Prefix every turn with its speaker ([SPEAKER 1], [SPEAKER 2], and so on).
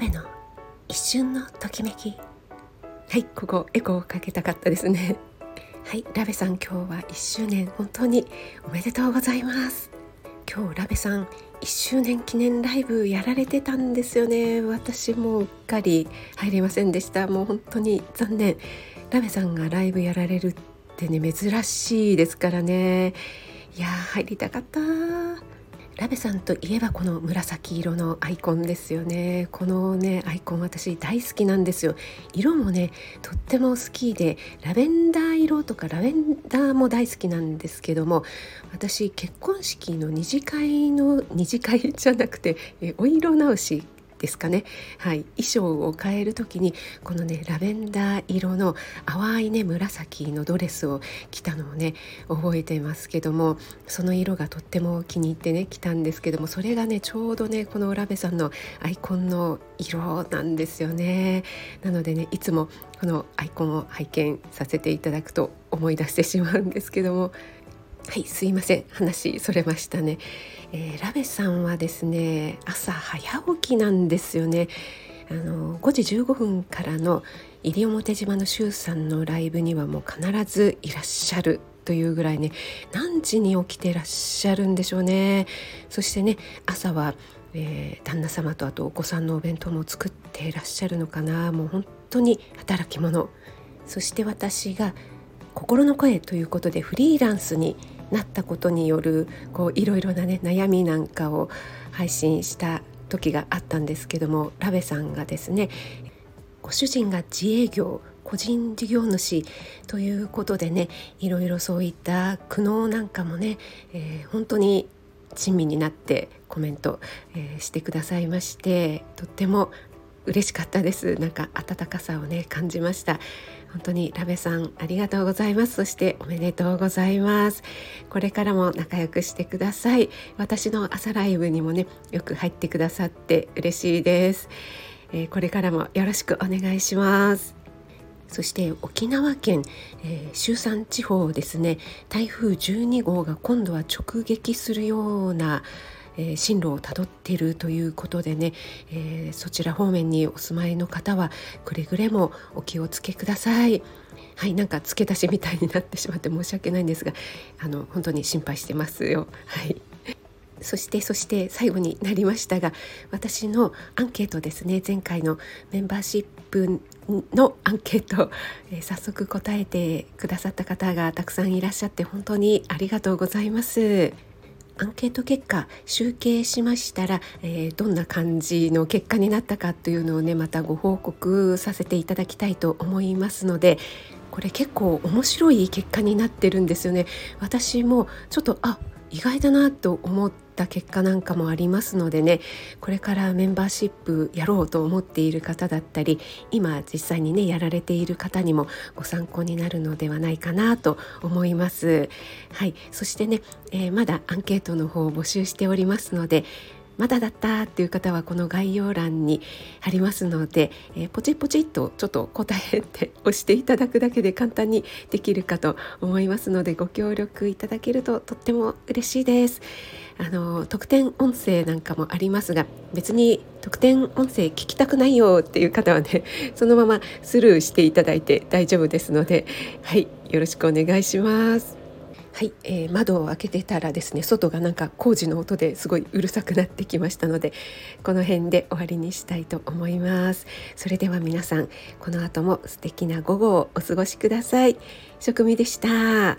[SPEAKER 1] ベの一瞬のときめき。はいここエコーをかけたかったですね。はいラベさん今日は1周年。本当におめでとうございます。今日ラベさん1周年記念ライブやられてたんですよね。私もうっかり入れませんでした。もう本当に残念。ラベさんがライブやられるってね珍しいですからね。いや入りたかったラベさんといえばこの紫色のアイコンですよね。このねアイコン私大好きなんですよ。色もねとっても好きでラベンダー色とかラベンダーも大好きなんですけども私結婚式の二次会の二次会じゃなくてお色直しですかね、はい、衣装を変える時にこのねラベンダー色の淡いね紫のドレスを着たのをね覚えてますけどもその色がとっても気に入ってね着たんですけどもそれがねちょうどねこのラベさんのアイコンの色なんですよね。なのでねいつもこのアイコンを拝見させていただくと思い出してしまうんですけども。はいすいません。話それましたね、えー、ラベさんはですね朝早起きなんですよね。あの5時15分からの西表島の周さんのライブにはもう必ずいらっしゃるというぐらいね何時に起きてらっしゃるんでしょうね。そしてね朝は、えー、旦那様とあとお子さんのお弁当も作っていらっしゃるのかな。もう本当に働き者。そして私が心の声ということでフリーランスになったことによるこういろいろなね悩みなんかを配信した時があったんですけどもラベさんがですねご主人が自営業個人事業主ということでねいろいろそういった苦悩なんかもね、えー、本当に親身になってコメント、えー、してくださいましてとっても嬉しかったです。なんか温かさをね感じました。本当にラベさんありがとうございます。そしておめでとうございます。これからも仲良くしてください。私の朝ライブにもねよく入ってくださって嬉しいです、えー、これからもよろしくお願いします。そして沖縄県、えー、周山地方ですね。台風12号が今度は直撃するようなえー、進路をたどっているということでね、えー、そちら方面にお住まいの方はくれぐれもお気をつけください。はい、なんか付け足しみたいになってしまって申し訳ないんですが、あの本当に心配してますよ。はい。そしてそして最後になりましたが私のアンケートですね前回のメンバーシップのアンケート、えー、早速答えてくださった方がたくさんいらっしゃって本当にありがとうございます。アンケート結果集計しましたら、えー、どんな感じの結果になったかというのをねまたご報告させていただきたいと思いますのでこれ結構面白い結果になってるんですよね。私もちょっとあ意外だなと思った結果なんかもありますのでねこれからメンバーシップやろうと思っている方だったり今実際にねやられている方にもご参考になるのではないかなと思います。はい、そしてね、えー、まだアンケートの方を募集しておりますのでまだだったっていう方はこの概要欄に貼りますので、えー、ポチポチっとちょっと答えて押していただくだけで簡単にできるかと思いますのでご協力いただけるととっても嬉しいです。あの特典音声なんかもありますが別に特典音声聞きたくないよっていう方はね そのままスルーしていただいて大丈夫ですのではいよろしくお願いします。はい、えー、窓を開けてたらですね外がなんか工事の音ですごいうるさくなってきましたのでこの辺で終わりにしたいと思います。それでは皆さんこの後も素敵な午後をお過ごしください。職味でした。